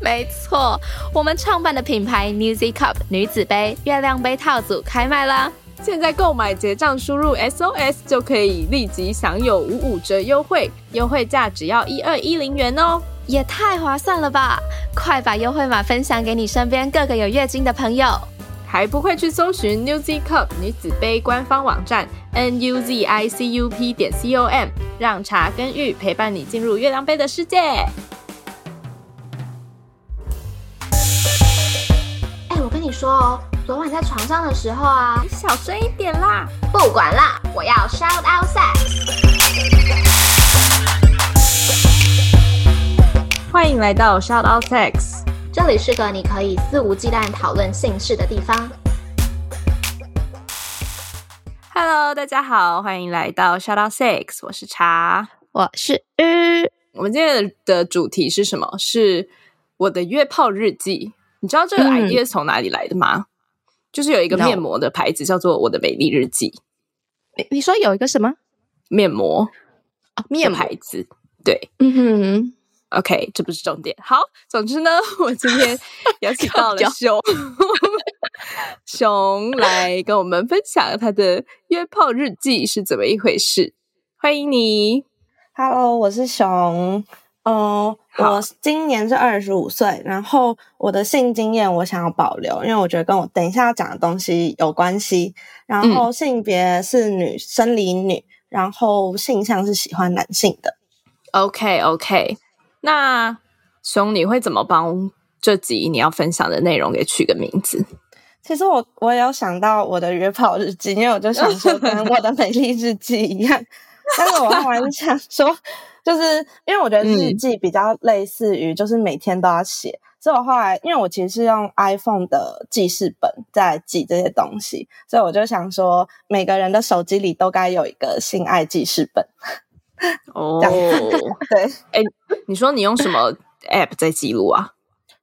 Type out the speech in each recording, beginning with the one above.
没错，我们创办的品牌 Newzy Cup 女子杯月亮杯套组开卖啦！现在购买结账输入 SOS 就可以立即享有五五折优惠，优惠价只要一二一零元哦，也太划算了吧！快把优惠码分享给你身边各个有月经的朋友，还不会去搜寻 Newzy Cup 女子杯官方网站 Newzicup 点 com，让茶跟玉陪伴你进入月亮杯的世界。你说哦，昨晚在床上的时候啊，你小声一点啦！不管啦，我要 shout out sex。欢迎来到 shout out sex，这里是个你可以肆无忌惮讨论性事的地方。Hello，大家好，欢迎来到 shout out sex，我是茶，我是日。我们今天的主题是什么？是我的约炮日记。你知道这个 idea 是从哪里来的吗？就是有一个面膜的牌子叫做“我的美丽日记”。你你说有一个什么面膜啊？面牌子？对，嗯哼。OK，这不是重点。好，总之呢，我今天邀请到了 熊 熊来跟我们分享他的约炮日记是怎么一回事。欢迎你，Hello，我是熊。嗯，我今年是二十五岁，然后我的性经验我想要保留，因为我觉得跟我等一下要讲的东西有关系。然后性别是女，生理女，然后性向是喜欢男性的。OK OK，那熊你会怎么帮这集你要分享的内容给取个名字？其实我我也有想到我的约炮日记，因为我就想说跟我的美丽日记一样，但是我还是想说。就是因为我觉得日记比较类似于，就是每天都要写，所以我后来因为我其实是用 iPhone 的记事本在记这些东西，所以我就想说，每个人的手机里都该有一个性爱记事本。哦，对，哎，你说你用什么 App 在记录啊？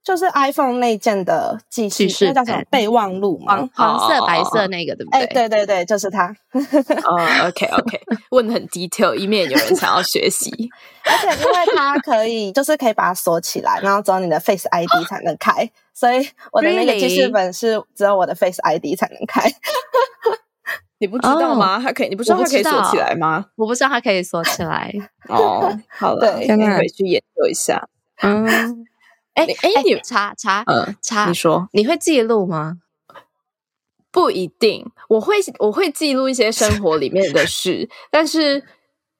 就是 iPhone 内建的记事，那叫什么备忘录吗？黄色、白色那个，对不对？哎，对对对，就是它。哦，OK OK，问很 detail，以免有人想要学习。而且因为它可以，就是可以把它锁起来，然后只有你的 Face ID 才能开，所以我的那个记事本是只有我的 Face ID 才能开。你不知道吗？它可以，你不知道它可以锁起来吗？我不知道它可以锁起来。哦，好了，现在回去研究一下。嗯。哎哎，你查查，嗯，查，你说你会记录吗？不一定，我会我会记录一些生活里面的事，但是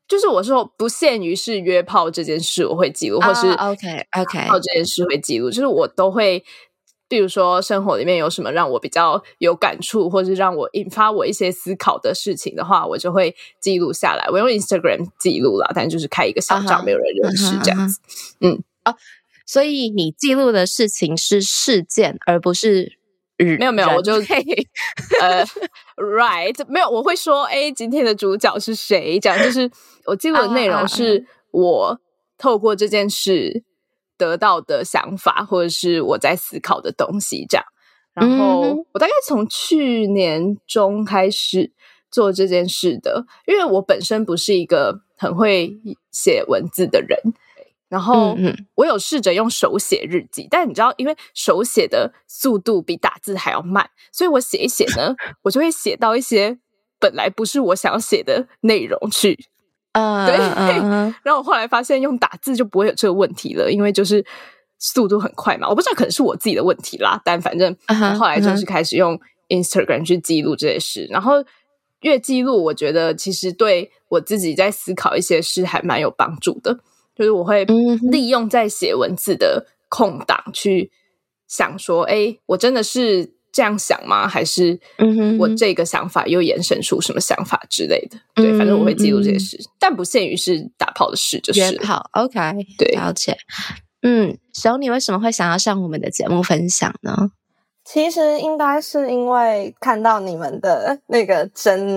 就是我说不限于是约炮这件事，我会记录，或是 OK OK 炮这件事会记录，就是我都会，比如说生活里面有什么让我比较有感触，或是让我引发我一些思考的事情的话，我就会记录下来。我用 Instagram 记录了，但就是开一个小账，没有人认识这样子。嗯哦。所以你记录的事情是事件，而不是没有没有，我就呃，right，没有，我会说，哎，今天的主角是谁？这样就是我记录的内容是我透过这件事得到的想法，或者是我在思考的东西。这样，然后我大概从去年中开始做这件事的，因为我本身不是一个很会写文字的人。然后我有试着用手写日记，但你知道，因为手写的速度比打字还要慢，所以我写一写呢，我就会写到一些本来不是我想写的内容去。呃，对。然后我后来发现用打字就不会有这个问题了，因为就是速度很快嘛。我不知道可能是我自己的问题啦，但反正后来就是开始用 Instagram 去记录这些事，然后越记录，我觉得其实对我自己在思考一些事还蛮有帮助的。就是我会利用在写文字的空档去想说，哎，我真的是这样想吗？还是我这个想法又延伸出什么想法之类的？对，反正我会记录这些事，但不限于是打炮的事，就是炮。OK，对，了解。嗯，小你为什么会想要上我们的节目分享呢？其实应该是因为看到你们的那个真，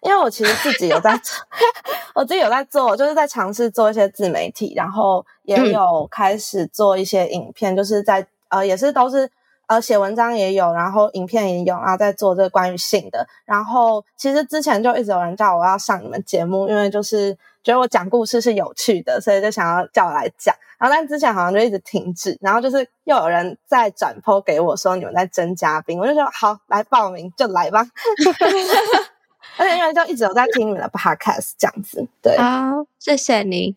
因为我其实自己有在，我自己有在做，就是在尝试做一些自媒体，然后也有开始做一些影片，就是在呃也是都是呃写文章也有，然后影片也有，然后在做这个关于性的。然后其实之前就一直有人叫我要上你们节目，因为就是觉得我讲故事是有趣的，所以就想要叫我来讲。然后但之前好像就一直停止，然后就是又有人在转播给我说你们在征嘉宾，我就说好来报名就来吧。而且因为就一直有在听你们的 podcast 这样子，对，好，谢谢你，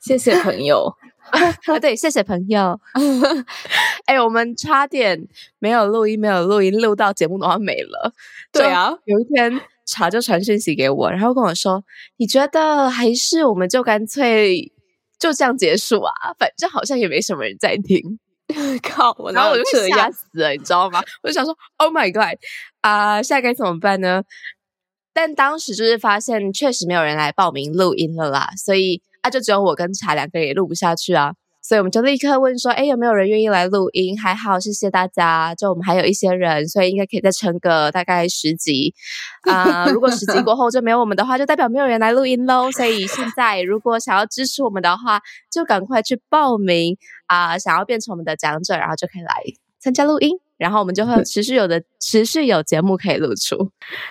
谢谢朋友，啊对，谢谢朋友。哎，我们差点没有录音，没有录音，录到节目都要没了。对啊，有一天茶就传讯息给我，然后跟我说，你觉得还是我们就干脆。就这样结束啊，反正好像也没什么人在听。靠！然后我就吓死了，你知道吗？我就想说，Oh my god！啊，现在该怎么办呢？但当时就是发现确实没有人来报名录音了啦，所以啊，就只有我跟茶两个人也录不下去啊。所以我们就立刻问说：“哎，有没有人愿意来录音？”还好，谢谢大家。就我们还有一些人，所以应该可以再撑个大概十集啊。如果十集过后就没有我们的话，就代表没有人来录音喽。所以现在如果想要支持我们的话，就赶快去报名啊！想要变成我们的讲者，然后就可以来参加录音。然后我们就会持续有的持续有节目可以露出。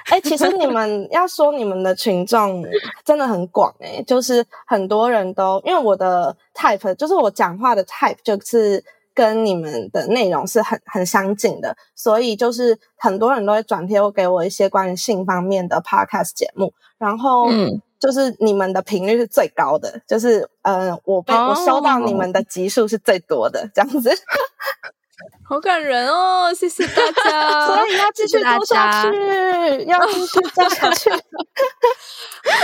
哎，其实你们要说你们的群众真的很广哎，就是很多人都因为我的 type 就是我讲话的 type 就是跟你们的内容是很很相近的，所以就是很多人都会转贴给我一些关于性方面的 podcast 节目，然后嗯，就是你们的频率是最高的，就是嗯，我被我收到你们的集数是最多的这样子。好感人哦！谢谢大家，所以要继续做下去，要继续做下去。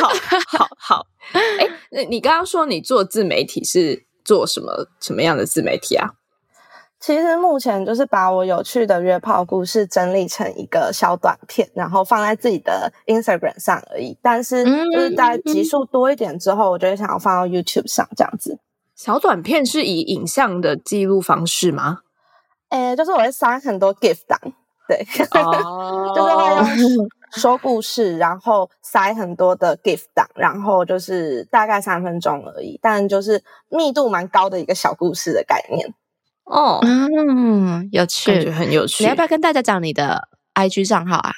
好 好好，哎，那你刚刚说你做自媒体是做什么什么样的自媒体啊？其实目前就是把我有趣的约炮故事整理成一个小短片，然后放在自己的 Instagram 上而已。但是就是在集数多一点之后，我就会想要放到 YouTube 上这样子。小短片是以影像的记录方式吗？诶，就是我会塞很多 gift 档，对，就是会用 说故事，然后塞很多的 gift 档，然后就是大概三分钟而已，但就是密度蛮高的一个小故事的概念。哦，嗯，有趣，很有趣。你要不要跟大家讲你的 IG 账号啊？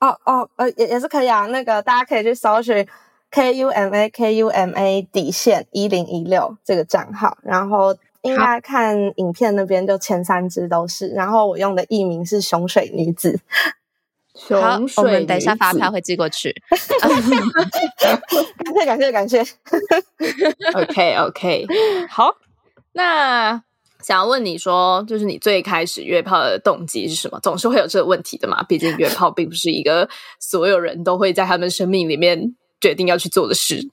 哦哦，呃，也也是可以啊。那个大家可以去搜寻 K U M A K U M A 底线一零一六这个账号，然后。应该看影片那边就前三支都是，然后我用的艺名是熊水女子。好，我们等一下发票会寄过去。感谢感谢感谢。OK OK，好。那想要问你说，就是你最开始约炮的动机是什么？总是会有这个问题的嘛？毕竟约炮并不是一个所有人都会在他们生命里面决定要去做的事。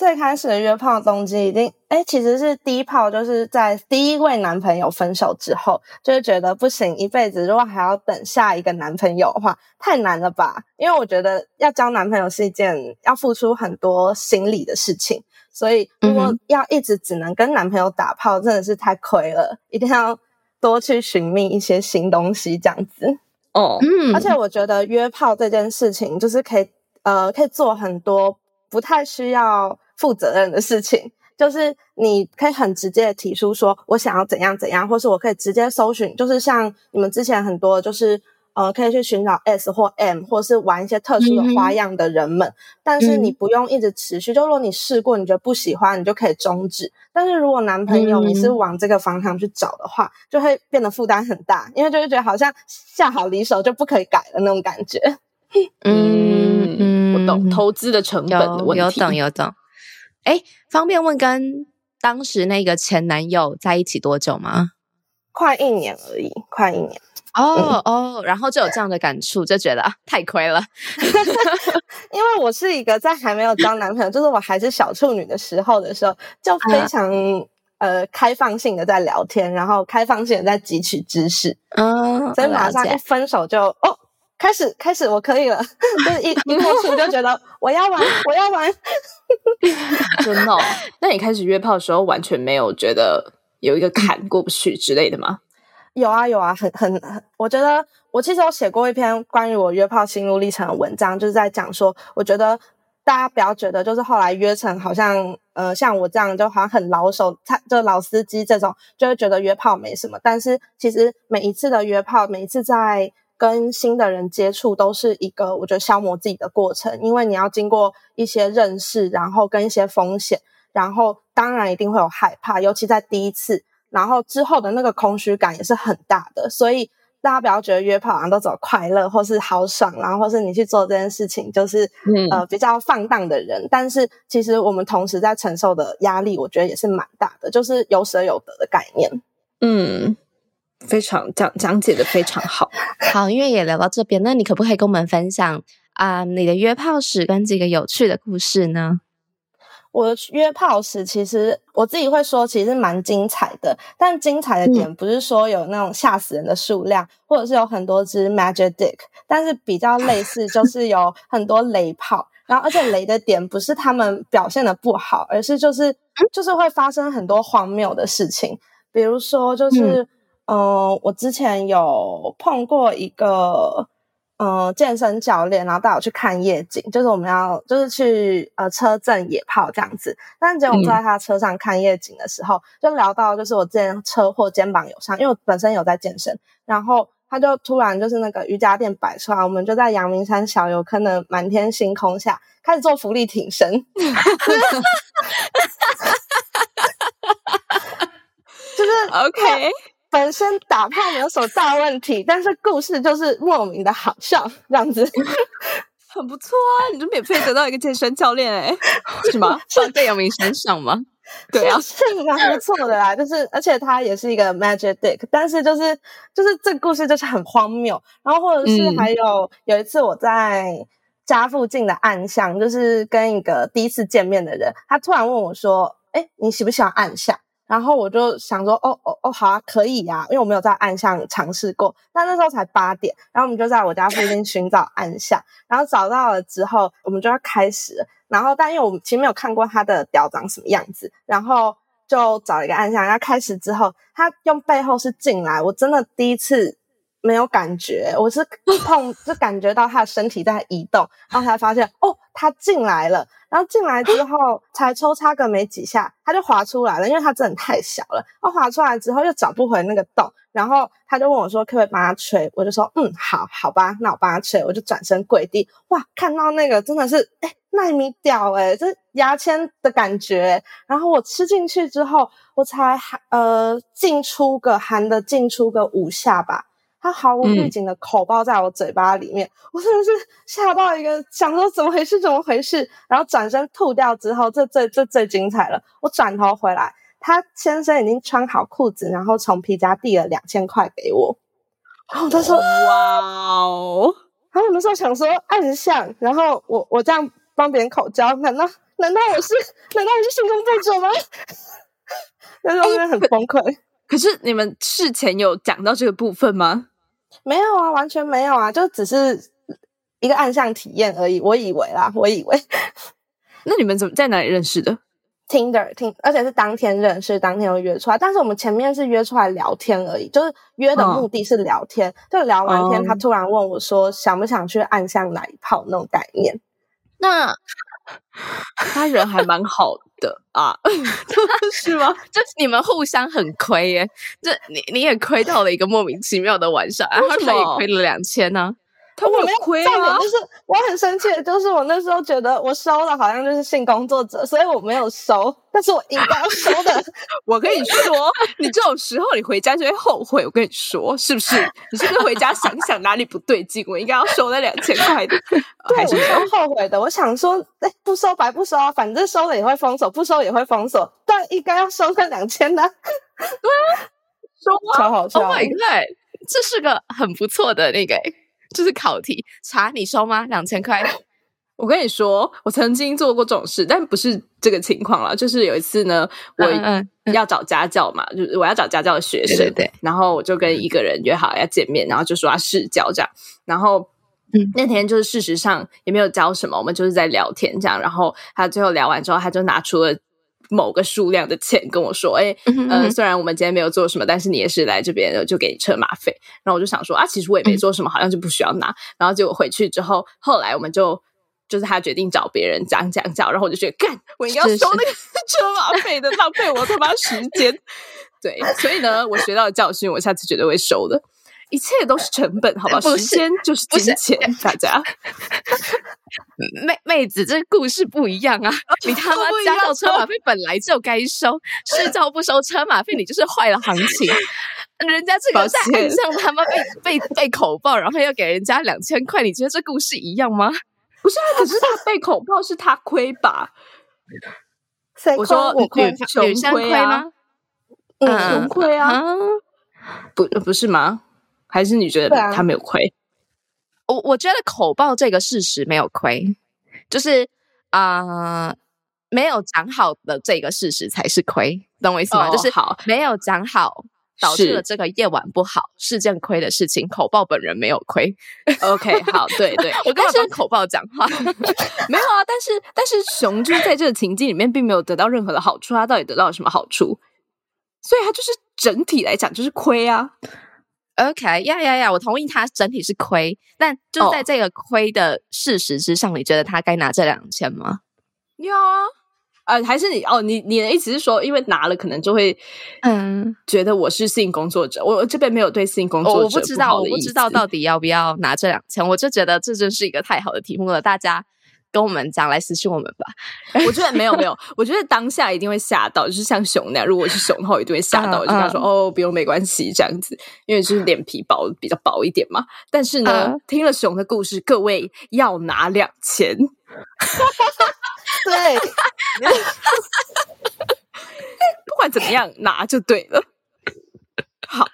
最开始的约炮动机已经，哎，其实是第一炮，就是在第一位男朋友分手之后，就是觉得不行，一辈子如果还要等下一个男朋友的话，太难了吧？因为我觉得要交男朋友是一件要付出很多心理的事情，所以如果要一直只能跟男朋友打炮，真的是太亏了，一定要多去寻觅一些新东西，这样子。哦，嗯，而且我觉得约炮这件事情，就是可以，呃，可以做很多不太需要。负责任的事情，就是你可以很直接的提出说，我想要怎样怎样，或是我可以直接搜寻，就是像你们之前很多，就是呃，可以去寻找 S 或 M，或是玩一些特殊的花样的人们。但是你不用一直持续，就如果你试过，你觉得不喜欢，你就可以终止。但是如果男朋友你是往这个方向去找的话，就会变得负担很大，因为就会觉得好像下好离手就不可以改了那种感觉。嗯，我懂投资的成本的问题，有懂有懂。哎，方便问跟当时那个前男友在一起多久吗？快一年而已，快一年。哦哦，然后就有这样的感触，就觉得太亏了。因为我是一个在还没有交男朋友，就是我还是小处女的时候的时候，就非常呃开放性的在聊天，然后开放性的在汲取知识。嗯，所以马上一分手就哦。开始，开始，我可以了。就是一一开始就觉得 我要玩，我要玩。真的？那你开始约炮的时候完全没有觉得有一个坎过不去之类的吗？有啊有啊，很很很，我觉得我其实有写过一篇关于我约炮心路历程的文章，就是在讲说，我觉得大家不要觉得就是后来约成好像呃像我这样就好像很老手，就老司机这种，就会觉得约炮没什么。但是其实每一次的约炮，每一次在跟新的人接触，都是一个我觉得消磨自己的过程，因为你要经过一些认识，然后跟一些风险，然后当然一定会有害怕，尤其在第一次。然后之后的那个空虚感也是很大的，所以大家不要觉得约炮好像都走快乐或是好爽，然后或是你去做这件事情就是呃比较放荡的人。但是其实我们同时在承受的压力，我觉得也是蛮大的，就是有舍有得的概念。嗯，非常讲讲解的非常好。好，因为也聊到这边，那你可不可以跟我们分享啊你的约炮史跟几个有趣的故事呢？我的约炮史，其实我自己会说，其实蛮精彩的。但精彩的点不是说有那种吓死人的数量，或者是有很多只 magic dick，但是比较类似就是有很多雷炮。然后，而且雷的点不是他们表现的不好，而是就是就是会发生很多荒谬的事情。比如说，就是嗯，我之前有碰过一个。嗯，健身教练，然后带我去看夜景，就是我们要就是去呃车震野炮这样子。但是结果我们坐在他车上看夜景的时候，就聊到就是我之前车祸肩膀有伤，因为我本身有在健身，然后他就突然就是那个瑜伽垫摆出来，我们就在阳明山小油坑的满天星空下开始做浮力挺身，就是 OK。本身打炮没有什么大问题，但是故事就是莫名的好笑，这样子很不错啊！你就免费得到一个健身教练哎，是吗？放在阳明山上吗？对啊，是蛮不错的啦。就是而且他也是一个 magic dick，但是就是就是这个故事就是很荒谬。然后或者是还有有一次我在家附近的暗巷，就是跟一个第一次见面的人，他突然问我说：“哎，你喜不喜欢暗巷？”然后我就想说，哦哦哦，好啊，可以呀，因为我没有在暗巷尝试过。但那时候才八点，然后我们就在我家附近 寻找暗巷，然后找到了之后，我们就要开始。然后，但因为我们其实没有看过他的屌长什么样子，然后就找一个暗巷。要开始之后，他用背后是进来，我真的第一次没有感觉，我是碰 就感觉到他的身体在移动，然后才发现，哦，他进来了。然后进来之后，才抽插个没几下，他就滑出来了，因为他真的太小了。他滑出来之后又找不回那个洞，然后他就问我说：“可不可以帮他吹？”我就说：“嗯，好，好吧，那我帮他吹。”我就转身跪地，哇，看到那个真的是哎纳米屌哎，这牙签的感觉。然后我吃进去之后，我才含呃进出个含的进出个五下吧。他毫无预警的口爆在我嘴巴里面，我真的是吓到一个，想说怎么回事？怎么回事？然后转身吐掉之后，这最这最精彩了。我转头回来，他先生已经穿好裤子，然后从皮夹递了两千块给我。然后他说：“哇哦！”然后我那时候想说暗像，然后我我这样帮别人口交，难道难道我是难道我是性工作者吗？那时候真的很崩溃。可是你们事前有讲到这个部分吗？没有啊，完全没有啊，就只是一个暗象体验而已。我以为啦，我以为。那你们怎么在哪里认识的？Tinder，听，而且是当天认识，当天又约出来。但是我们前面是约出来聊天而已，就是约的目的是聊天。就聊完天，他突然问我说：“想不想去暗巷来一炮？”那种概念。那他人还蛮好的啊，是吗？就你们互相很亏耶，这你你也亏到了一个莫名其妙的晚上，然后他也亏了两千呢。他没有亏啊！就是我很生气，就是我那时候觉得我收了好像就是性工作者，所以我没有收，但是我应该要收的。我跟你说，你这种时候你回家就会后悔。我跟你说，是不是？你是不是回家想想哪里不对劲？我应该要收那两千块的，对，我是后悔的？我想说，哎，不收白不收啊，反正收了也会封锁，不收也会封锁，但应该要收那两千的。对啊，收啊，超好笑！Oh my god，这是个很不错的那个。就是考题，查你收吗？两千块。我跟你说，我曾经做过这种事，但不是这个情况了。就是有一次呢，我要找家教嘛，就是我要找家教的学生，对。然后我就跟一个人约好要见面，然后就说要试教这样。然后那天就是事实上也没有教什么，我们就是在聊天这样。然后他最后聊完之后，他就拿出了某个数量的钱跟我说，哎，呃，嗯虽然我们今天没有做什么，但是你也是来这边就给你车马费。然后我就想说啊，其实我也没做什么，好像就不需要拿。然后结果回去之后，后来我们就。就是他决定找别人讲讲讲，然后我就觉得干，我应该收那个车马费的，浪费我他妈时间。对，所以呢，我学到的教训，我下次绝对会收的。一切都是成本，好吧？时间就是金钱，大家。妹妹子，这故事不一样啊！你他妈加到车马费本来就该收，试照不收车马费，你就是坏了行情。人家这抱个在歉岸上他妈被被被口爆，然后要给人家两千块，你觉得这故事一样吗？不是啊，可是他被口爆是他亏吧？谁亏我说我亏女，穷亏吗？嗯，穷亏啊，啊！不不是吗？还是你觉得他没有亏？我我觉得口爆这个事实没有亏，就是啊、呃没有讲好的这个事实才是亏，懂我意思吗？哦就是好没有讲好，导致了这个夜晚不好是件亏的事情。口爆本人没有亏，OK，好，对对，我干嘛帮口爆讲话？没有啊，但是但是熊就是在这个情境里面并没有得到任何的好处，他到底得到了什么好处？所以他就是整体来讲就是亏啊。OK，呀呀呀，我同意他整体是亏，但就在这个亏的事实之上，你觉得他该拿这两千吗？有啊，呃，还是你哦，你你的意思是说，因为拿了可能就会嗯，觉得我是性工作者，我我这边没有对性工作者我我不知道，我不知道到底要不要拿这两千，我就觉得这真是一个太好的题目了，大家跟我们讲，来私信我们吧。我觉得没有没有，我觉得当下一定会吓到，就是像熊那样，如果我是熊的话，我一定会吓到，嗯我就跟他说、嗯哦，不用没关系这样子，因为就是脸皮薄比较薄一点嘛。但是呢，嗯听了熊的故事，各位要拿两千，对，不管怎么样拿就对了。好，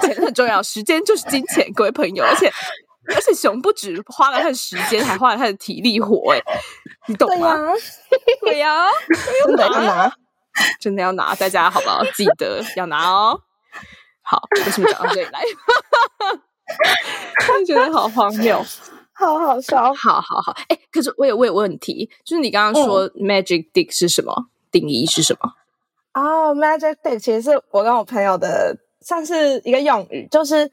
钱很重要，时间就是金钱，各位朋友，而且。而且熊不止花了他的时间，还花了他的体力活，哎，你懂对吗？呀，对呀、真的要拿。真的要拿，大家好不好？记得要拿哦。好，为什么讲到这里来？真的觉得好荒谬。好好笑。好好好，哎、可是我有我有问题，就是你刚刚说 magic dick 是什么？定义是什么？哦、m a g i c Dick 其实是我跟我朋友的，算是一个用语，就是，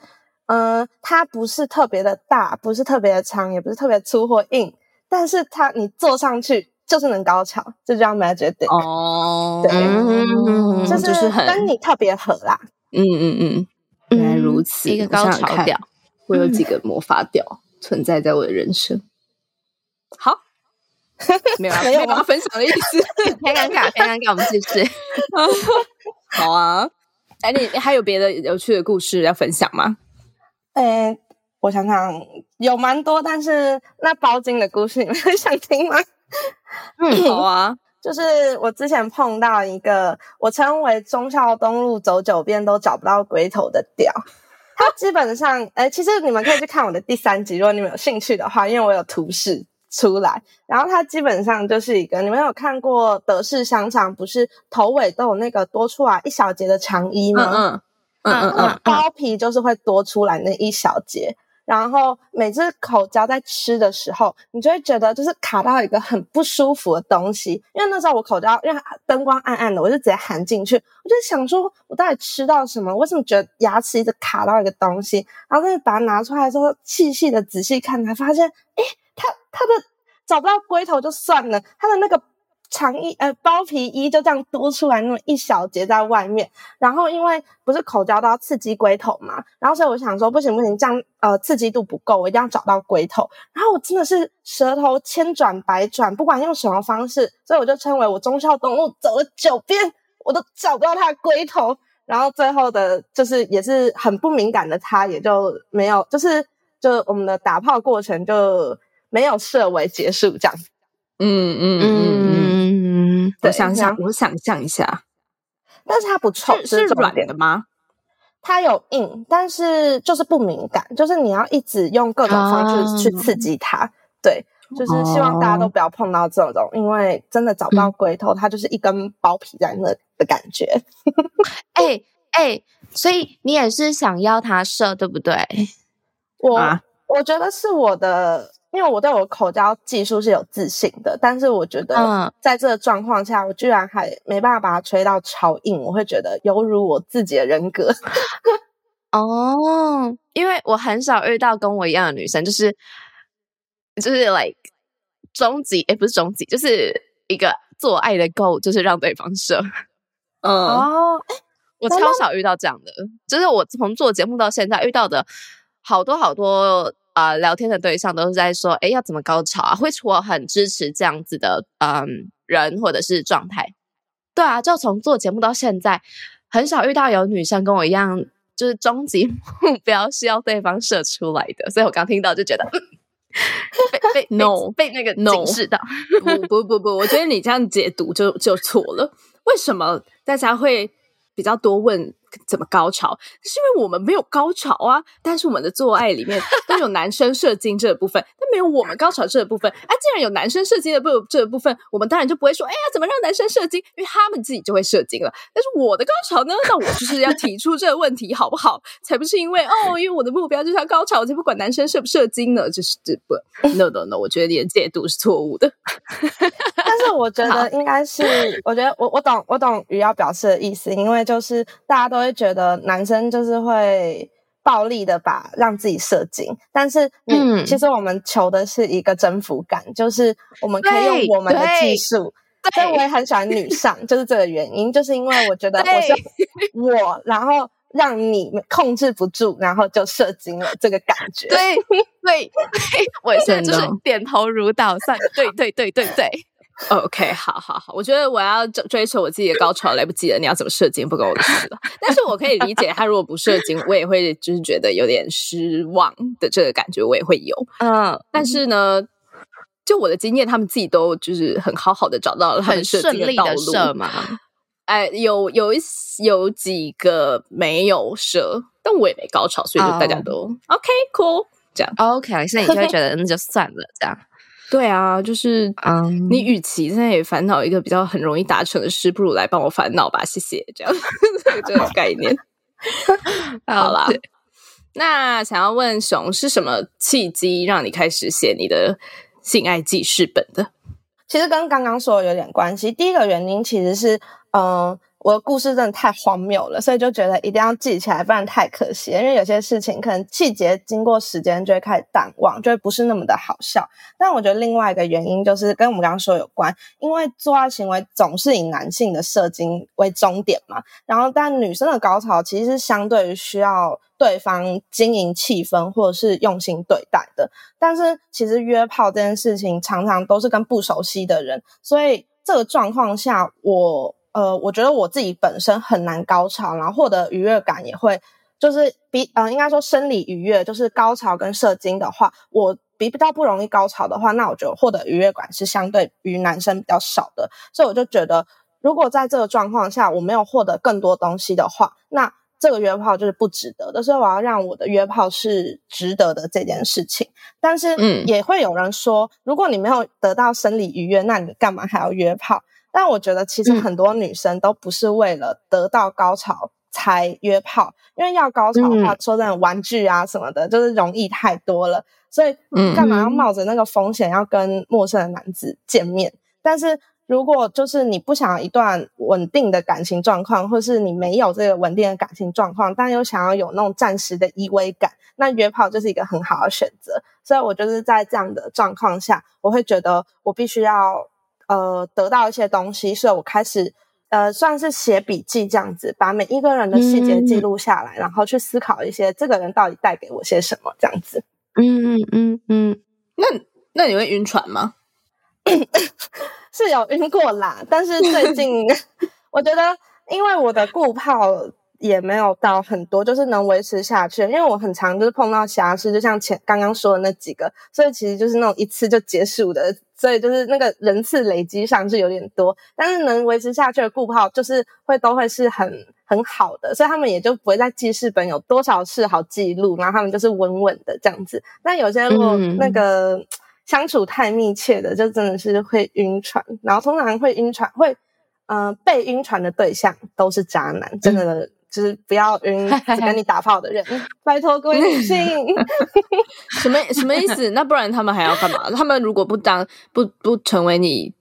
嗯、它不是特别的大，不是特别的长，也不是特别粗或硬，但是它你坐上去就是能高潮，这就叫 Magic Dick，、哦对嗯就就是很跟你特别合啦。嗯嗯嗯，原来如此，一个高潮调，我有几 个魔法调存在在我的人生。好，没有啊，没有吗没有要分享的意思。太尴尬，太尴尬，我们继续。好啊，哎，你你还有别的有趣的故事要分享吗？诶，我想想，有蛮多，但是那包金的故事你们会 想听吗？嗯，好啊，就是我之前碰到一个我称为忠孝东路走九遍都找不到龟头的屌，它基本上，呃，其实你们可以去看我的第三集，如果你们有兴趣的话，因为我有图示出来。然后它基本上就是一个，你们有看过德式香肠，不是头尾都有那个多出来一小节的肠衣嗯吗？嗯嗯嗯那嗯，包皮就是会多出来那一小节，然后每次口交在吃的时候，你就会觉得就是卡到一个很不舒服的东西。因为那时候我口交，因为灯光暗暗的，我就直接含进去，我就想说，我到底吃到什么？为什么觉得牙齿一直卡到一个东西？然后再把它拿出来之后，细细的仔细看，才发现，诶，它它的找不到龟头就算了，它的那个。长衣呃包皮衣就这样多出来那么一小节在外面，然后因为不是口交都要刺激龟头嘛，然后所以我想说不行不行，这样呃刺激度不够，我一定要找到龟头。然后我真的是舌头千转百转，不管用什么方式，所以我就称为我忠孝东路走了九遍，我都找不到它的龟头。然后最后的就是也是很不敏感的他，也就没有，就是就我们的打炮过程就没有设为结束这样。嗯嗯嗯，嗯，我想想，我想象一下，但是它不臭，是是这重点软的吗？它有硬，但是就是不敏感，就是你要一直用各种方式去刺激它。对，就是希望大家都不要碰到这种，因为真的找不到龟头，它就是一根包皮在那的感觉。哎哎，所以你也是想要它射，对不对？我、啊我觉得是我的，因为我对我口交技术是有自信的，但是我觉得在这个状况下，我居然还没办法把它吹到超硬，我会觉得犹如我自己的人格。哦，因为我很少遇到跟我一样的女生，就是就是 like 终极，哎，不是终极，就是一个做爱的 goal，就是让对方射。嗯，哦，我超少遇到这样的，就是我从做节目到现在遇到的好多好多啊聊天的对象都是在说，哎，要怎么高潮啊？会我很支持这样子的嗯人或者是状态。对啊，就从做节目到现在，很少遇到有女生跟我一样。就是终极 目标是要对方射出来的，所以我刚听到就觉得被被 no 被那个警示到，不不不不，我觉得你这样解读就就错了。为什么大家会比较多问？怎么高潮？是因为我们没有高潮啊！但是我们的做爱里面 都有男生射精这部分，但没有我们高潮这部分。哎，既然有男生射精的部这部分，我们当然就不会说，哎呀，怎么让男生射精？因为他们自己就会射精了。但是我的高潮呢？那我就是要提出这个问题，好不好？才不是因为哦，因为我的目标就是要高潮，我才不管男生射不射精呢。就是这不，no no no，我觉得你的解读是错误的。但是我觉得应该是，我觉得我我懂我懂鱼要表示的意思，因为就是大家都。会觉得男生就是会暴力的把让自己射精，但是你其实我们求的是一个征服感，就是我们可以用我们的技术。所以我也很喜欢女上，就是这个原因，就是因为我觉得我是我，然后让你控制不住，然后就射精了这个感觉。对对，我现在就是点头如捣蒜。对对对对对。OK，好好好，我觉得我要追追求我自己的高潮来不及了。你要怎么射精不关我的事了。但是我可以理解他如果不射精，我也会就是觉得有点失望的这个感觉，我也会有。嗯，但是呢，就我的经验，他们自己都就是很好好的找到了很顺利的射嘛。哎，有有一有几个没有射，但我也没高潮，所以就大家都 OK cool 这样。OK，所以你就会觉得那就算了这样。对啊，就是嗯，你与其在那里烦恼一个比较很容易达成的事，不如来帮我烦恼吧，谢谢。这样 这个概念，好啦。那想要问熊是什么契机让你开始写你的性爱记事本的？其实跟刚刚说的有点关系。第一个原因其实是嗯。我的故事真的太荒谬了，所以就觉得一定要记起来，不然太可惜。因为有些事情可能细节经过时间就会开始淡忘，就会不是那么的好笑。但我觉得另外一个原因就是跟我们刚刚说有关，因为做爱行为总是以男性的射精为终点嘛。然后，但女生的高潮其实是相对于需要对方经营气氛或者是用心对待的。但是，其实约炮这件事情常常都是跟不熟悉的人，所以这个状况下我。呃，我觉得我自己本身很难高潮，然后获得愉悦感也会，就是比呃，应该说生理愉悦，就是高潮跟射精的话，我比比较不容易高潮的话，那我觉得获得愉悦感是相对于男生比较少的，所以我就觉得，如果在这个状况下我没有获得更多东西的话，那这个约炮就是不值得的，所以我要让我的约炮是值得的这件事情。但是，嗯，也会有人说，如果你没有得到生理愉悦，那你干嘛还要约炮？但我觉得其实很多女生都不是为了得到高潮才约炮，因为要高潮的话，说真的，玩具啊什么的，就是容易太多了，所以干嘛要冒着那个风险要跟陌生的男子见面？但是如果就是你不想一段稳定的感情状况，或是你没有这个稳定的感情状况，但又想要有那种暂时的依偎感，那约炮就是一个很好的选择。所以我就是在这样的状况下，我会觉得我必须要。呃，得到一些东西，所以我开始呃，算是写笔记这样子，把每一个人的细节记录下来，然后去思考一些这个人到底带给我些什么这样子。嗯嗯嗯嗯。那那你会晕船吗？是有晕过啦，但是最近 我觉得，因为我的固泡也没有到很多，就是能维持下去。因为我很常就是碰到瑕疵，就像前刚刚说的那几个，所以其实就是那种一次就结束的。所以就是那个人次累积上是有点多，但是能维持下去的顾炮就是会都会是很很好的，所以他们也就不会在记事本有多少次好记录，然后他们就是稳稳的这样子。但有些如果那个相处太密切的，就真的是会晕船，然后通常会晕船会嗯被晕船的对象都是渣男，真的就是不要晕只跟你打炮的人，拜托各位女性。什么什么意思？那不然他们还要干嘛？他们如果不当不不成为你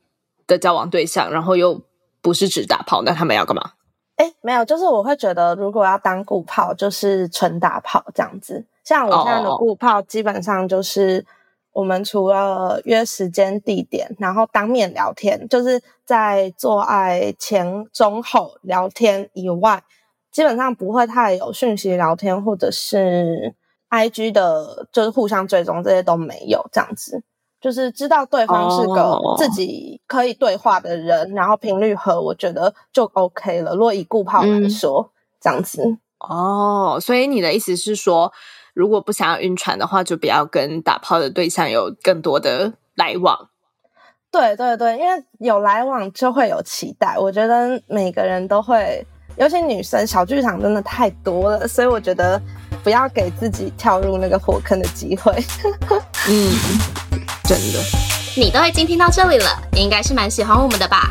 的交往对象，然后又不是只打炮，那他们要干嘛？哎，没有，就是我会觉得，如果要当固炮，就是纯打炮这样子。像我现在的固炮，基本上就是我们除了约时间、地点，然后当面聊天，就是在做爱前、中、后聊天以外，基本上不会太有讯息聊天，或者是 I G 的，就是互相追踪这些都没有这样子。就是知道对方是个自己可以对话的人，然后频率合，我觉得就 OK 了。如果以顾炮来说，这样子哦，所以你的意思是说，如果不想要晕船的话，就不要跟打炮的对象有更多的来往。对对对，因为有来往就会有期待。我觉得每个人都会，尤其女生小剧场真的太多了，所以我觉得不要给自己跳入那个火坑的机会。嗯。真的，你都已经听到这里了，应该是蛮喜欢我们的吧？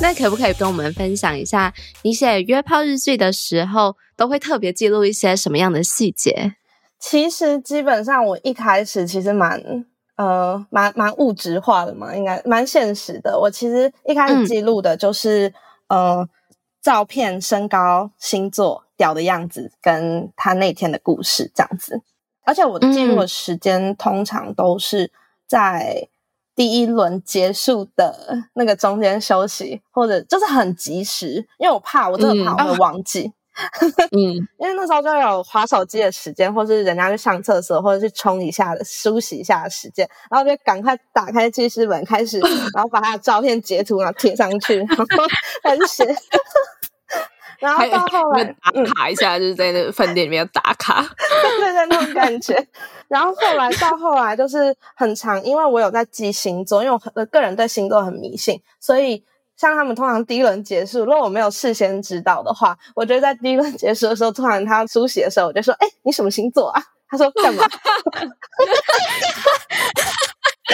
那可不可以跟我们分享一下，你写约炮日记的时候，都会特别记录一些什么样的细节？其实基本上我一开始其实蛮呃蛮蛮物质化的嘛，应该蛮现实的。我其实一开始记录的就是呃照片、身高、星座、屌的样子，跟他那天的故事这样子。而且我记录的时间通常都是在。第一轮结束的那个中间休息，或者就是很及时，因为我怕，我真的怕我会忘记。嗯，因为那时候就有划手机的时间，或是人家去上厕所，或者去冲一下的梳洗一下的时间，然后就赶快打开记事本，开始，然后把他的照片截图，然后贴上去，然后开始写。然后到后来打卡一下，就是在那个饭店里面打卡，对 对，那种感觉。然后后来到后来就是很长，因为我有在记星座，因为我个人对星座很迷信，所以像他们通常第一轮结束，如果我没有事先知道的话，我觉得在第一轮结束的时候，突然他出血的时候，我就说：“哎，你什么星座啊？”他说：“干嘛？”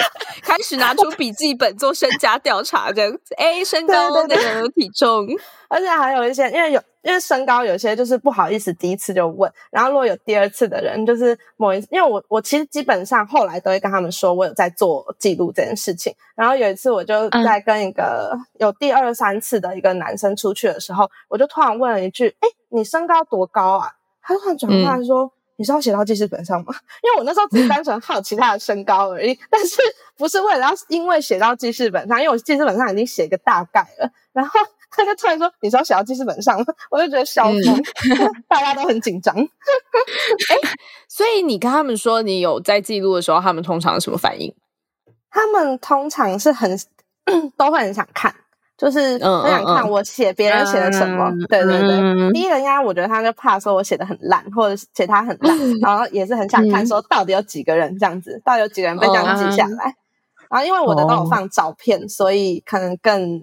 开始拿出笔记本做身家调查，这样子。哎，身高、那个体重，而且还有一些，因为有因为身高有些就是不好意思第一次就问，然后如果有第二次的人，就是某一次，因为我我其实基本上后来都会跟他们说我有在做记录这件事情。然后有一次我就在跟一个有第二三次的一个男生出去的时候，我就突然问了一句：“哎，你身高多高啊？”他突然转过来说。你是要写到记事本上吗？因为我那时候只是单纯好奇他的身高而已，但是不是为了要因为写到记事本上，因为我记事本上已经写一个大概了。然后他就突然说：“你是要写到记事本上？” 我就觉得笑疯，大家都很紧张。哎，所以你跟他们说你有在记录的时候，他们通常什么反应？他们通常是很 都会很想看。就是很想看我写别人写的什么，对对对。第一个应该我觉得他就怕说我写的很烂，或者写他很烂，然后也是很想看说到底有几个人这样子，到底有几个人被这样记下来。然后因为我的都有放照片，所以可能更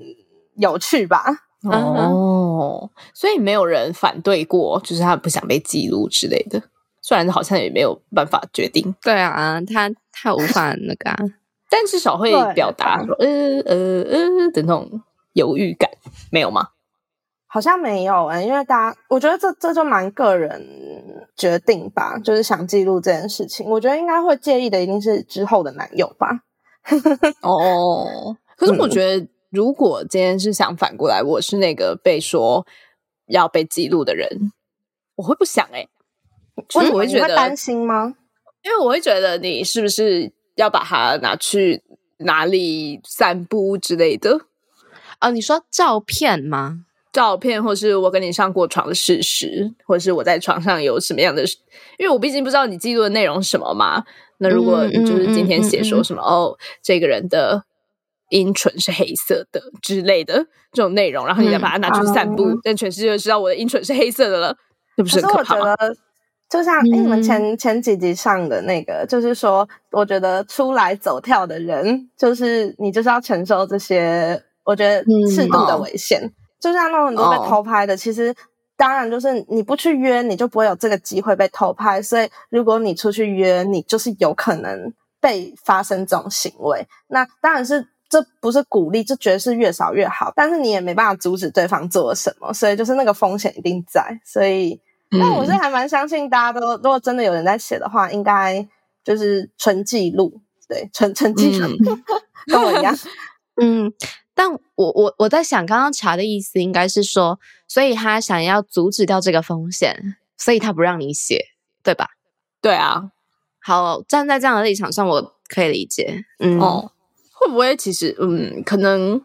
有趣吧。哦，所以没有人反对过，就是他不想被记录之类的。虽然好像也没有办法决定。对啊，他他无法那个，但至少会表达说呃呃呃的那种。犹豫感没有吗？好像没有哎，因为大家我觉得这这就蛮个人决定吧，就是想记录这件事情。我觉得应该会介意的一定是之后的男友吧。哦，可是我觉得如果今天是想反过来，我是那个被说要被记录的人，我会不想哎，为什么会觉得担心吗？因为我会觉得你是不是要把它拿去哪里散步之类的。哦，你说照片吗？照片，或是我跟你上过床的事实，或是我在床上有什么样的？因为我毕竟不知道你记录的内容是什么嘛。那如果就是今天写说什么哦，这个人的阴唇是黑色的之类的这种内容，然后你再把它拿出去散步，让全世界知道我的阴唇是黑色的了，那不是很可怕吗？就像你们前前几集上的那个，就是说，我觉得出来走跳的人，就是你就是要承受这些，我觉得适度的危险。就像那种很多被偷拍的，其实当然就是你不去约，你就不会有这个机会被偷拍。所以如果你出去约，你就是有可能被发生这种行为。那当然是。这不是鼓励，这绝对是越少越好。但是你也没办法阻止对方做什么，所以就是那个风险一定在。所以，但我是还蛮相信大家都，如果真的有人在写的话，应该就是纯记录，对，纯纯记录，跟我一样。嗯，但我我我在想，刚刚查的意思应该是说，所以他想要阻止掉这个风险，所以他不让你写，对吧？对啊。好，站在这样的立场上，我可以理解。嗯。会不会其实嗯，可能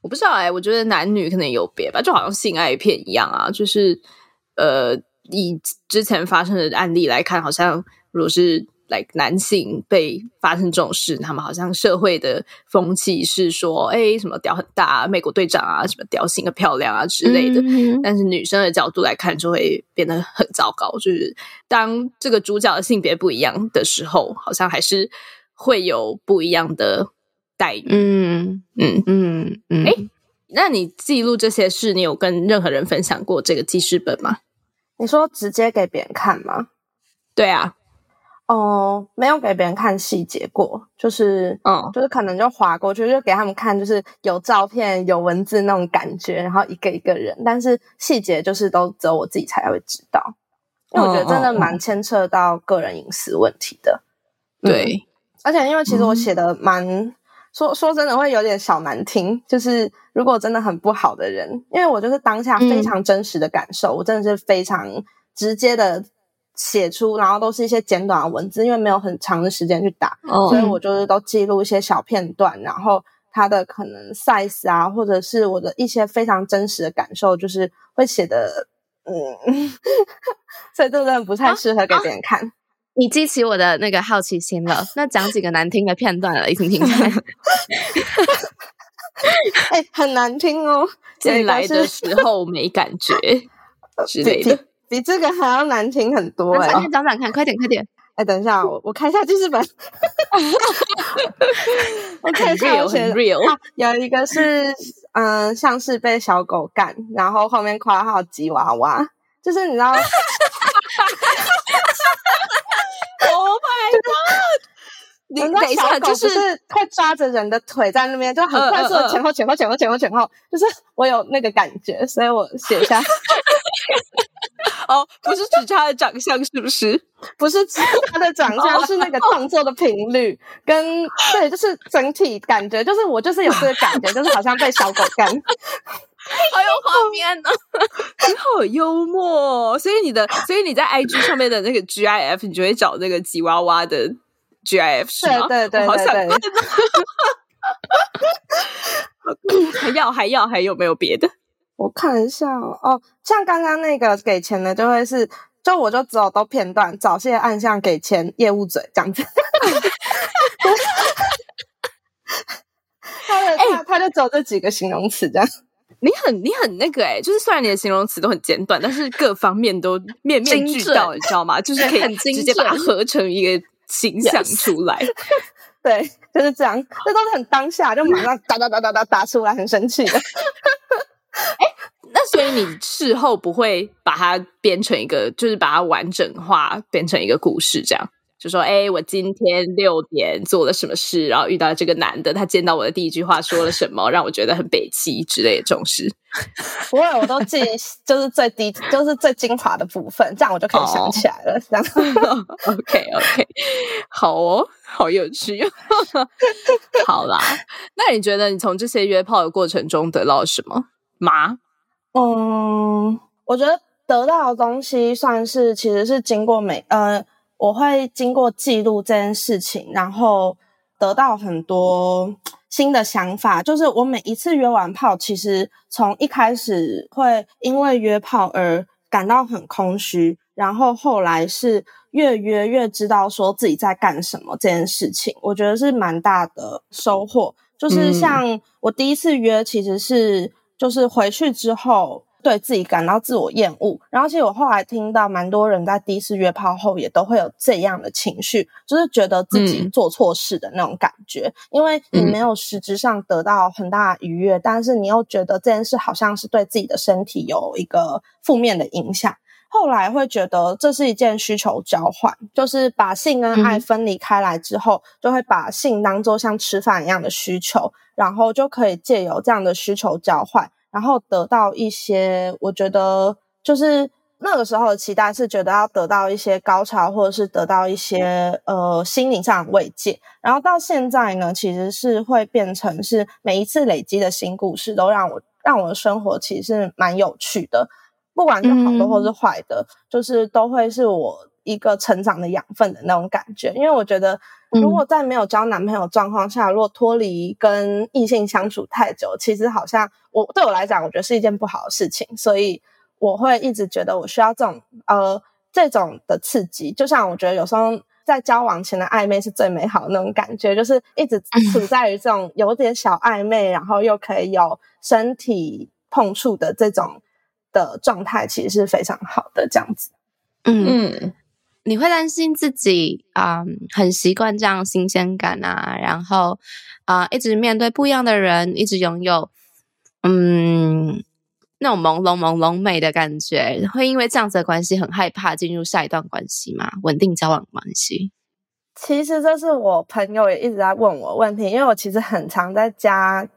我不知道哎，我觉得男女可能有别吧，就好像性爱片一样啊，就是呃，以之前发生的案例来看，好像如果是来男性被发生这种事，他们好像社会的风气是说，哎，什么屌很大，啊美国队长啊，什么屌性的漂亮啊之类的，但是女生的角度来看，就会变得很糟糕，就是当这个主角的性别不一样的时候，好像还是会有不一样的。待遇，嗯嗯嗯嗯，哎，那你记录这些事，你有跟任何人分享过这个记事本吗？你说直接给别人看吗？对啊，哦，没有给别人看细节过，就是，嗯，就是可能就划过去，就给他们看，就是有照片、有文字那种感觉，然后一个一个人，但是细节就是都只有我自己才会知道，因为我觉得真的蛮牵扯到个人隐私问题的。对，而且因为其实我写的蛮。说说真的会有点小难听，就是如果真的很不好的人，因为我就是当下非常真实的感受，我真的是非常直接的写出，然后都是一些简短的文字，因为没有很长的时间去打，所以我就是都记录一些小片段，然后它的可能 size 啊，或者是我的一些非常真实的感受，就是会写的，嗯，所以这真的不太适合给别人看。你激起我的那个好奇心了，那讲几个难听的片段了，一听听看。哎，很难听哦！进来的时候没感觉之类的，比这个还要难听很多哎！快点讲讲看，快点快点！哎，等一下，我我看一下记事本。我看一下有很 real，有一个是嗯，像是被小狗干，然后后面括号吉娃娃，就是你知道。Oh my god！你等一下，就是会抓着人的腿在那边，就很快速的前后前后前后前后前后，就是我有那个感觉，所以我写下。哦，不是指他的长相，是不是？不是指他的长相，是那个动作的频率跟对，就是整体感觉，就是我就是有这个感觉，就是好像被小狗干。好有画面呢，你好幽默。所以你的，所以你在 IG 上面的那个 GIF，你就会找那个吉娃娃的 GIF 是吗？对对对，好想看。还要还要还有没有别的？我看一下哦，像刚刚那个给钱的，就会是，就我就只有都片段，早些暗象给钱业务嘴这样子。他的他他就只有这几个形容词这样。你很你很那个哎，就是虽然你的形容词都很简短，但是各方面都面面俱到，你知道吗？就是可以直接把它合成一个形象出来。对，就是这样，这都是很当下，就马上打打打打打打出来，很生气的。哎，那所以你事后不会把它编成一个，就是把它完整化，变成一个故事这样？就说：“哎，我今天六点做了什么事，然后遇到这个男的，他见到我的第一句话说了什么，让我觉得很北气之类的这种事。不会，我都记，就是最低，就是最精华的部分，这样我就可以想起来了。这样，OK，OK，好哦，好有趣。好啦，那你觉得你从这些约炮的过程中得到了什么吗？嗯，我觉得得到的东西算是，其实是经过每呃。”我会经过记录这件事情，然后得到很多新的想法。就是我每一次约完炮，其实从一开始会因为约炮而感到很空虚，然后后来是越约越知道说自己在干什么这件事情，我觉得是蛮大的收获。就是像我第一次约，其实是就是回去之后，对自己感到自我厌恶。然后其实我后来听到蛮多人在第一次约炮后也都会有这样的情绪，就是觉得自己做错事的那种感觉，因为你没有实质上得到很大愉悦，但是你又觉得这件事好像是对自己的身体有一个负面的影响。后来会觉得这是一件需求交换，就是把性跟爱分离开来之后，就会把性当做像吃饭一样的需求，然后就可以借由这样的需求交换，然后得到一些，我觉得就是那个时候的期待是觉得要得到一些高潮，或者是得到一些呃心灵上的慰藉，然后到现在呢，其实是会变成是每一次累积的新故事，都让我让我的生活其实是蛮有趣的。不管是好的或是坏的，就是都会是我一个成长的养分的那种感觉。因为我觉得，如果在没有交男朋友状况下，如果脱离跟异性相处太久，其实好像我对我来讲，我觉得是一件不好的事情。所以我会一直觉得我需要这种呃这种的刺激。就像我觉得有时候在交往前的暧昧是最美好的那种感觉，就是一直处在于这种有点小暧昧，然后又可以有身体碰触的这种。的状态其实是非常好的，这样子。嗯，你会担心自己啊，很习惯这样新鲜感啊，然后啊，一直面对不一样的人，一直拥有嗯那种朦胧朦胧美的感觉，会因为这样子的关系很害怕进入下一段关系吗？稳定交往关系？其实这是我朋友也一直在问我问题，因为我其实很常在家。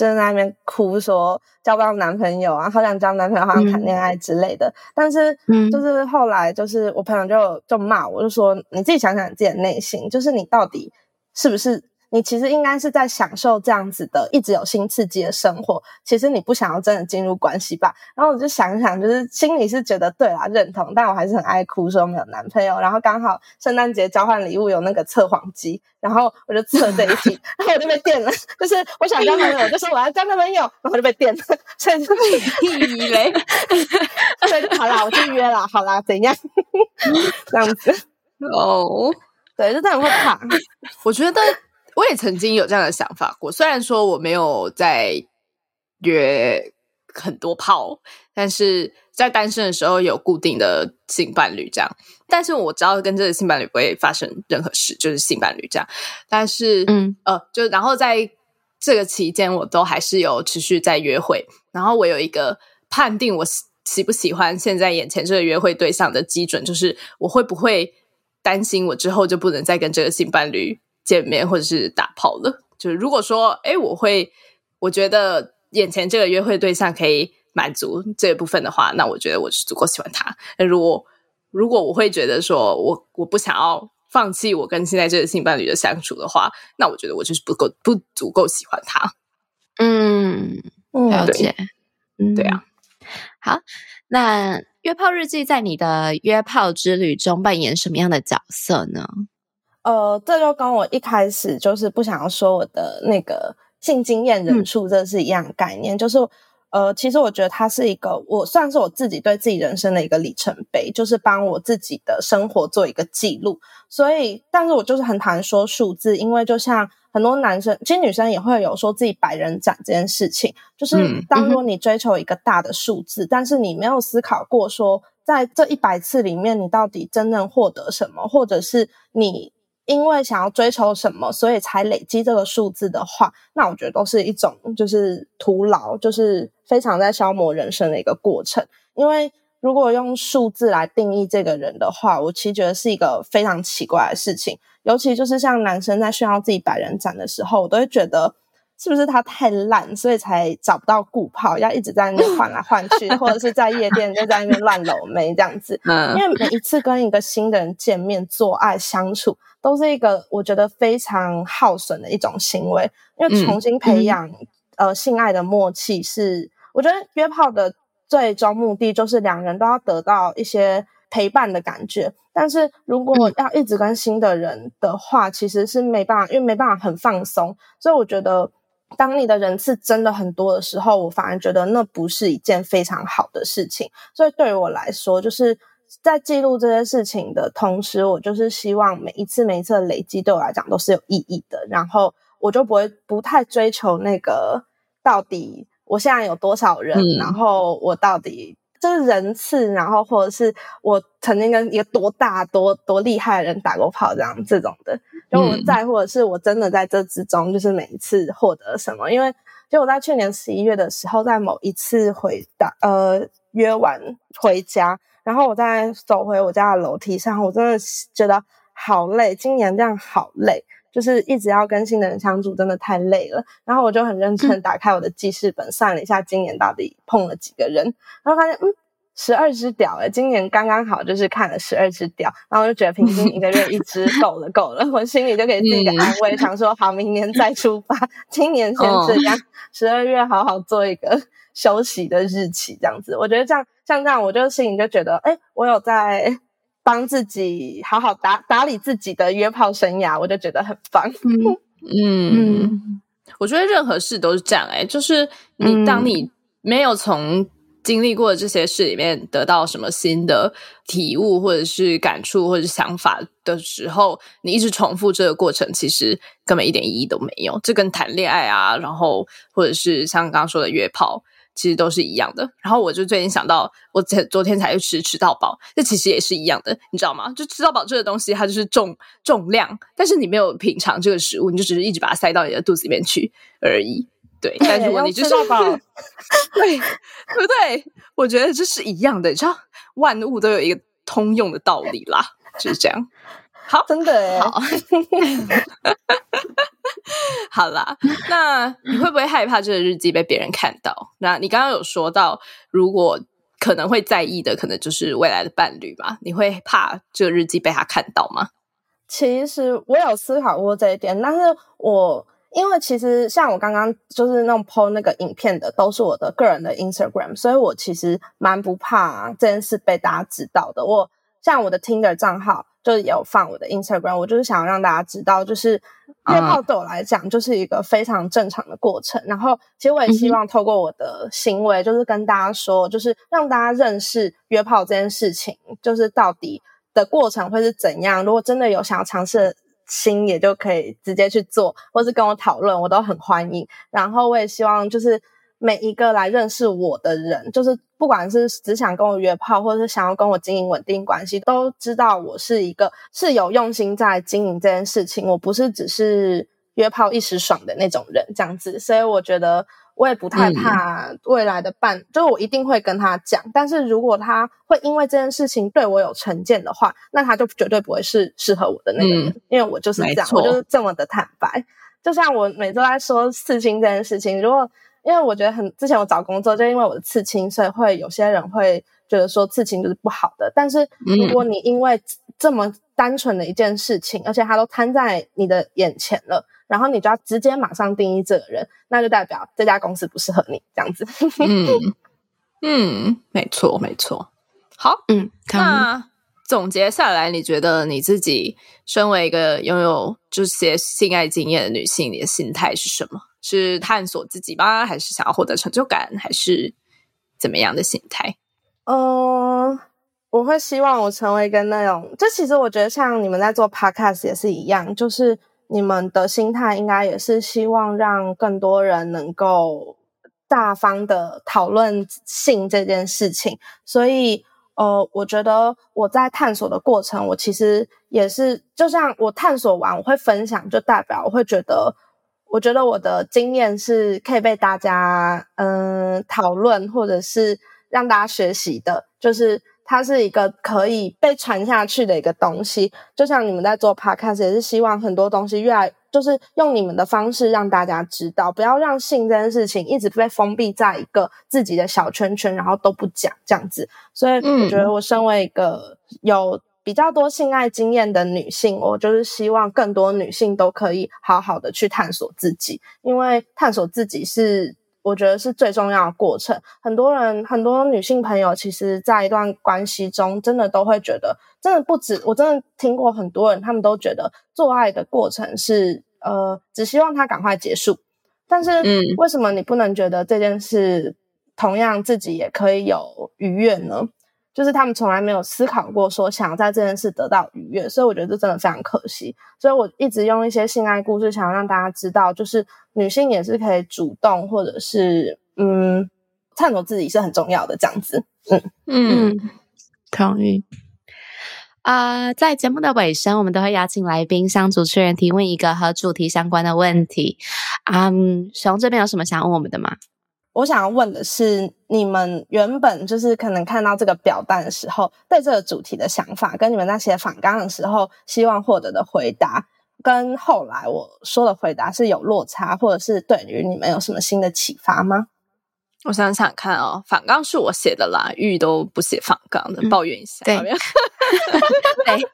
就在那边哭说交不到男朋友啊，好想交男朋友，好想谈恋爱之类的。但是，就是后来，就是我朋友就就骂我，就说你自己想想你自己的内心，就是你到底是不是？你其实应该是在享受这样子的一直有新刺激的生活，其实你不想要真的进入关系吧？然后我就想想，就是心里是觉得对啦，认同，但我还是很爱哭，说没有男朋友。然后刚好圣诞节交换礼物有那个测谎机，然后我就测这一题，然后我就被电了。就是我想交男朋友，就说我要交男朋友，然后就被电了，所以就以为，所以就好啦，我就约了，好啦，怎样？这样子哦，对，就这样会怕。我觉得。我也曾经有这样的想法过，虽然说我没有在约很多炮，但是在单身的时候有固定的性伴侣这样。但是我知道跟这个性伴侣不会发生任何事，就是性伴侣这样。但是，嗯呃，就然后在这个期间，我都还是有持续在约会。然后我有一个判定我喜不喜欢现在眼前这个约会对象的基准，就是我会不会担心我之后就不能再跟这个性伴侣。见面或者是打炮了，就是如果说，哎，我会，我觉得眼前这个约会对象可以满足这一部分的话，那我觉得我是足够喜欢他。那如果如果我会觉得说我我不想要放弃我跟现在这个性伴侣的相处的话，那我觉得我就是不够不足够喜欢他。嗯，了解。嗯，对啊。好，那约炮日记在你的约炮之旅中扮演什么样的角色呢？呃，这就跟我一开始就是不想要说我的那个性经验人数，这是一样概念。就是呃，其实我觉得它是一个，我算是我自己对自己人生的一个里程碑，就是帮我自己的生活做一个记录。所以，但是我就是很讨厌说数字，因为就像很多男生，其实女生也会有说自己百人斩这件事情。就是当如果你追求一个大的数字，但是你没有思考过说，在这一百次里面，你到底真正获得什么，或者是你。因为想要追求什么，所以才累积这个数字的话，那我觉得都是一种就是徒劳，就是非常在消磨人生的一个过程。因为如果用数字来定义这个人的话，我其实觉得是一个非常奇怪的事情。尤其就是像男生在炫耀自己百人斩的时候，我都会觉得。是不是他太烂，所以才找不到顾炮，要一直在那边换来换去，或者是在夜店就在那边乱搂妹这样子？嗯，因为每一次跟一个新的人见面、做爱、相处，都是一个我觉得非常耗损的一种行为。因为重新培养呃性爱的默契，是我觉得约炮的最终目的，就是两人都要得到一些陪伴的感觉。但是如果要一直跟新的人的话，其实是没办法，因为没办法很放松。所以我觉得。当你的人次真的很多的时候，我反而觉得那不是一件非常好的事情。所以对于我来说，就是在记录这些事情的同时，我就是希望每一次每一次的累积对我来讲都是有意义的。然后我就不会不太追求那个到底我现在有多少人，然后我到底就是人次，然后或者是我曾经跟一个多大多多厉害的人打过炮，这样这种的，就我在或者是我真的在这之中，就是每一次获得什么，因为就我在去年十一月的时候，在某一次回打呃约完回家。然后我再走回我家的楼梯上，我真的觉得好累。今年这样好累，就是一直要跟新的人相处，真的太累了。然后我就很认真打开我的记事本，算了一下今年到底碰了几个人，然后发现嗯，十二只屌诶今年刚刚好就是看了十二只屌，然后我就觉得平均一个月一只 够了够了，我心里就给自己一个安慰，想说好，明年再出发，今年先这样，十二月好好做一个。休息的日期这样子，我觉得这样像这样，我就心里就觉得，哎，我有在 帮自己好好打打理自己的约炮生涯，我就觉得很棒。嗯嗯，我觉得任何事都是这样，哎，就是你当你没有从经历过这些事里面得到什么新的体悟，或者是感触，或者是想法的时候，你一直重复这个过程，其实根本一点意义都没有。这跟谈恋爱啊，然后或者是像刚刚说的约炮。其实都是一样的。然后我就最近想到，我昨昨天才去吃吃到饱，这其实也是一样的，你知道吗？就吃到饱这个东西，它就是重重量，但是你没有品尝这个食物，你就只是一直把它塞到你的肚子里面去而已。对，但如果你就是饱，对对不对？我觉得这是一样的，你知道，万物都有一个通用的道理啦，就是这样。好，真的好，好啦。那你会不会害怕这个日记被别人看到？那你刚刚有说到，如果可能会在意的，可能就是未来的伴侣吧？你会怕这个日记被他看到吗？其实我有思考过这一点，但是我因为其实像我刚刚就是那种 PO 那个影片的，都是我的个人的 Instagram，所以我其实蛮不怕这件事被大家知道的。我像我的 Tinder 账号。就有放我的 Instagram，我就是想让大家知道，就是约炮对我来讲就是一个非常正常的过程。然后，其实我也希望透过我的行为，就是跟大家说，就是让大家认识约炮这件事情，就是到底的过程会是怎样。如果真的有想要尝试的心，也就可以直接去做，或是跟我讨论，我都很欢迎。然后，我也希望就是。每一个来认识我的人，就是不管是只想跟我约炮，或者是想要跟我经营稳定关系，都知道我是一个是有用心在经营这件事情。我不是只是约炮一时爽的那种人，这样子。所以我觉得我也不太怕未来的伴，就是我一定会跟他讲。但是如果他会因为这件事情对我有成见的话，那他就绝对不会是适合我的那个人，因为我就是这样，我就是这么的坦白。就像我每周在说刺青这件事情，如果因为我觉得很之前我找工作，就因为我的刺青，所以会有些人会觉得说刺青就是不好的。但是如果你因为这么单纯的一件事情，而且它都摊在你的眼前了，然后你就要直接马上定义这个人，那就代表这家公司不适合你这样子。嗯嗯，没错没错。好，嗯，那总结下来，你觉得你自己身为一个拥有这些性爱经验的女性，你的心态是什么？是探索自己吗？还是想要获得成就感？还是怎么样的心态？嗯，我会希望我成为一个那种，就其实我觉得像你们在做 podcast 也是一样，就是你们的心态应该也是希望让更多人能够大方的讨论性这件事情。所以，呃，我觉得我在探索的过程，我其实也是，就像我探索完，我会分享，就代表我会觉得。我觉得我的经验是可以被大家嗯讨论，或者是让大家学习的，就是它是一个可以被传下去的一个东西。就像你们在做 podcast，也是希望很多东西越来就是用你们的方式让大家知道，不要让性这件事情一直被封闭在一个自己的小圈圈，然后都不讲这样子。所以我觉得我身为一个有。比较多性爱经验的女性，我就是希望更多女性都可以好好的去探索自己，因为探索自己是我觉得是最重要的过程。很多人，很多女性朋友，其实在一段关系中，真的都会觉得，真的不止，我真的听过很多人，他们都觉得做爱的过程是呃，只希望它赶快结束。但是，嗯，为什么你不能觉得这件事同样自己也可以有愉悦呢？就是他们从来没有思考过说想要在这件事得到愉悦，所以我觉得这真的非常可惜。所以我一直用一些性爱故事，想要让大家知道，就是女性也是可以主动，或者是嗯，探索自己是很重要的。这样子，嗯嗯，同意。啊，在节目的尾声，我们都会邀请来宾向主持人提问一个和主题相关的问题。嗯，熊这边有什么想问我们的吗？我想要问的是，你们原本就是可能看到这个表单的时候，对这个主题的想法，跟你们那些访纲的时候希望获得的回答，跟后来我说的回答是有落差，或者是对于你们有什么新的启发吗？我想想看哦，反纲是我写的啦，玉都不写反纲的，抱怨一下。对，对，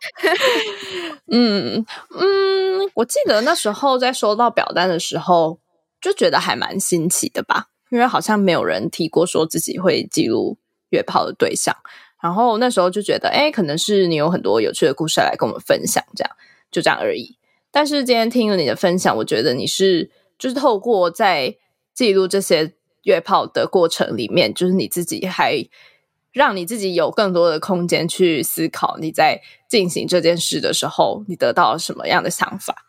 嗯嗯，我记得那时候在收到表单的时候，就觉得还蛮新奇的吧，因为好像没有人提过说自己会记录约炮的对象，然后那时候就觉得，哎，可能是你有很多有趣的故事来跟我们分享，这样就这样而已。但是今天听了你的分享，我觉得你是就是透过在记录这些。约炮的过程里面，就是你自己还让你自己有更多的空间去思考你在进行这件事的时候，你得到了什么样的想法？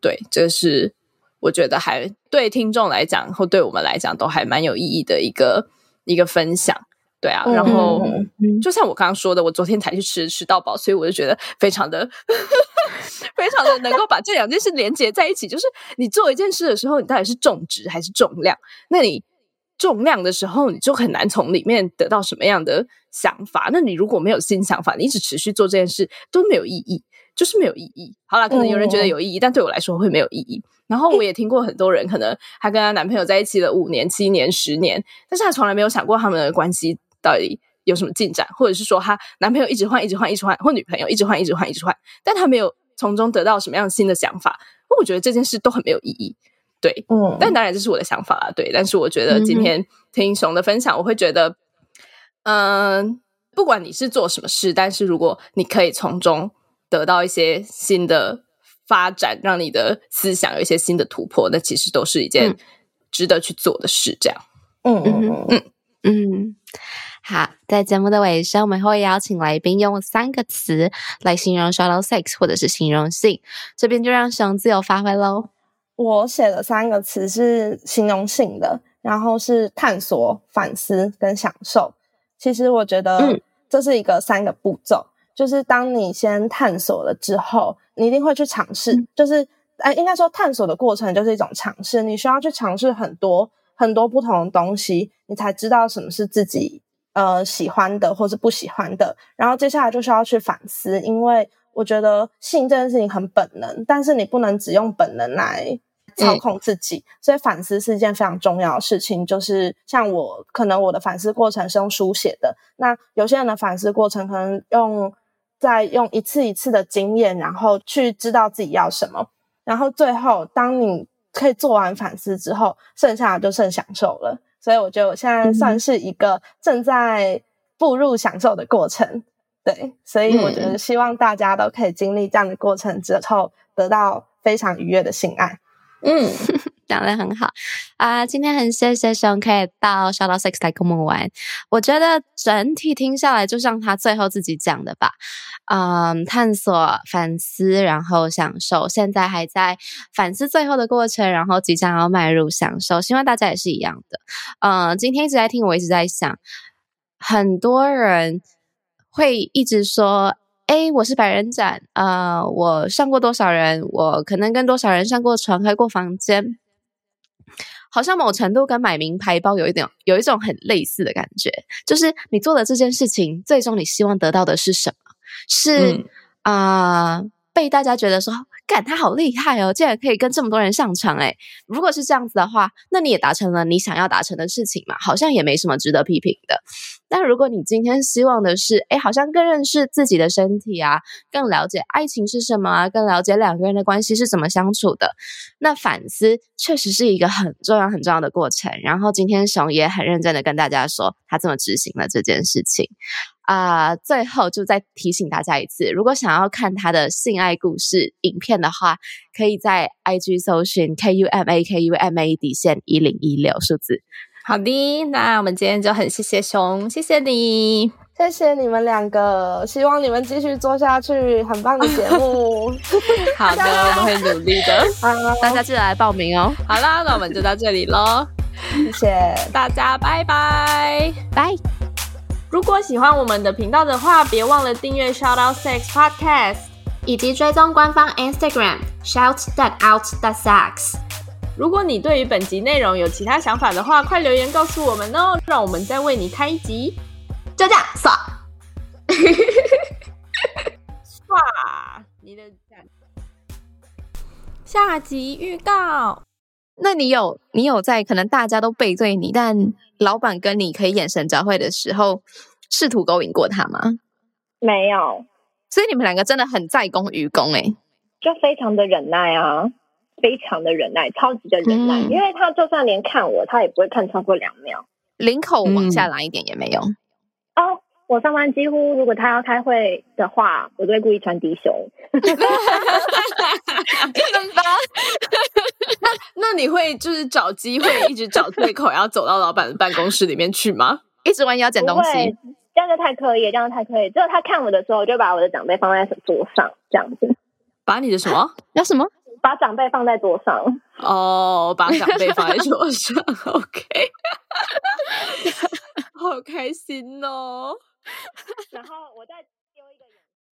对，这是我觉得还对听众来讲，或对我们来讲都还蛮有意义的一个一个分享。对啊，然后就像我刚刚说的，我昨天才去吃吃到饱，所以我就觉得非常的 非常的能够把这两件事连接在一起。就是你做一件事的时候，你到底是重质还是重量？那你。重量的时候，你就很难从里面得到什么样的想法。那你如果没有新想法，你一直持续做这件事都没有意义，就是没有意义。好了，可能有人觉得有意义，但对我来说会没有意义。然后我也听过很多人，可能她跟她男朋友在一起了五年、七年、十年，但是她从来没有想过他们的关系到底有什么进展，或者是说她男朋友一直换、一直换、一直换，或女朋友一直换、一直换、一直换，但她没有从中得到什么样新的想法。我觉得这件事都很没有意义。对，嗯，但当然这是我的想法啦。对，但是我觉得今天听熊的分享，我会觉得，嗯，不管你是做什么事，但是如果你可以从中得到一些新的发展，让你的思想有一些新的突破，那其实都是一件值得去做的事。这样，嗯嗯嗯。嗯，好，在节目的尾声，我们会邀请来宾用三个词来形容 shallow sex，或者是形容性，这边就让熊自由发挥喽。我写的三个词是形容性的，然后是探索、反思跟享受。其实我觉得这是一个三个步骤，就是当你先探索了之后，你一定会去尝试。就是哎，应该说探索的过程就是一种尝试，你需要去尝试很多很多不同的东西，你才知道什么是自己呃喜欢的或是不喜欢的。然后接下来就需要去反思，因为我觉得性这件事情很本能，但是你不能只用本能来。操控自己，所以反思是一件非常重要的事情。就是像我，可能我的反思过程是用书写的。那有些人的反思过程可能用在用一次一次的经验，然后去知道自己要什么。然后最后，当你可以做完反思之后，剩下的就剩享受了。所以我觉得我现在算是一个正在步入享受的过程。对，所以我觉得希望大家都可以经历这样的过程之后，得到非常愉悦的性爱。嗯，讲的很好啊！今天很谢谢熊可以到 Shout Out Six 来跟我们玩。我觉得整体听下来，就像他最后自己讲的吧，嗯，探索、反思，然后享受。现在还在反思最后的过程，然后即将要迈入享受。希望大家也是一样的。嗯，今天一直在听，我一直在想，很多人会一直说。哎，我是百人斩啊！我上过多少人？我可能跟多少人上过床、开过房间，好像某程度跟买名牌包有一点有一种很类似的感觉。就是你做的这件事情，最终你希望得到的是什么？是啊，被大家觉得说。干他好厉害哦，竟然可以跟这么多人上场诶如果是这样子的话，那你也达成了你想要达成的事情嘛，好像也没什么值得批评的。但如果你今天希望的是，哎，好像更认识自己的身体啊，更了解爱情是什么啊，更了解两个人的关系是怎么相处的，那反思确实是一个很重要很重要的过程。然后今天熊也很认真的跟大家说，他这么执行了这件事情。啊，最后就再提醒大家一次，如果想要看他的性爱故事影片的话，可以在 IG 搜寻 K U M A K U M A 底线一零一六数字。好的，那我们今天就很谢谢熊，谢谢你，谢谢你们两个，希望你们继续做下去，很棒的节目。好的，我们会努力的。大家记得来报名哦。好啦，那我们就到这里喽。谢谢大家，拜拜拜。如果喜欢我们的频道的话，别忘了订阅 Shout Out Sex Podcast，以及追踪官方 Instagram Shout That Out That Sex。如果你对于本集内容有其他想法的话，快留言告诉我们哦，让我们再为你开一集。就这样，刷，刷，你的下集预告。那你有你有在可能大家都背对你，但老板跟你可以眼神交汇的时候，试图勾引过他吗？没有，所以你们两个真的很在公于公哎、就非常的忍耐啊，非常的忍耐，超级的忍耐，嗯因为他就算连看我，他也不会看超过两秒。领口往下嗯拉一点也没有。哦，我上班几乎如果他要开会的话，我都会故意穿低胸。那那你会就是找机会，一直找借口，要走到老板的办公室里面去吗？一直弯腰捡东西，，这样就太刻意，这样太刻意。只有他看我的时候，我就把我的长辈放在桌上，这样子，把你的什么？要什么？把长辈放在桌上。哦，把长辈放在桌上，OK，好开心哦。然后我在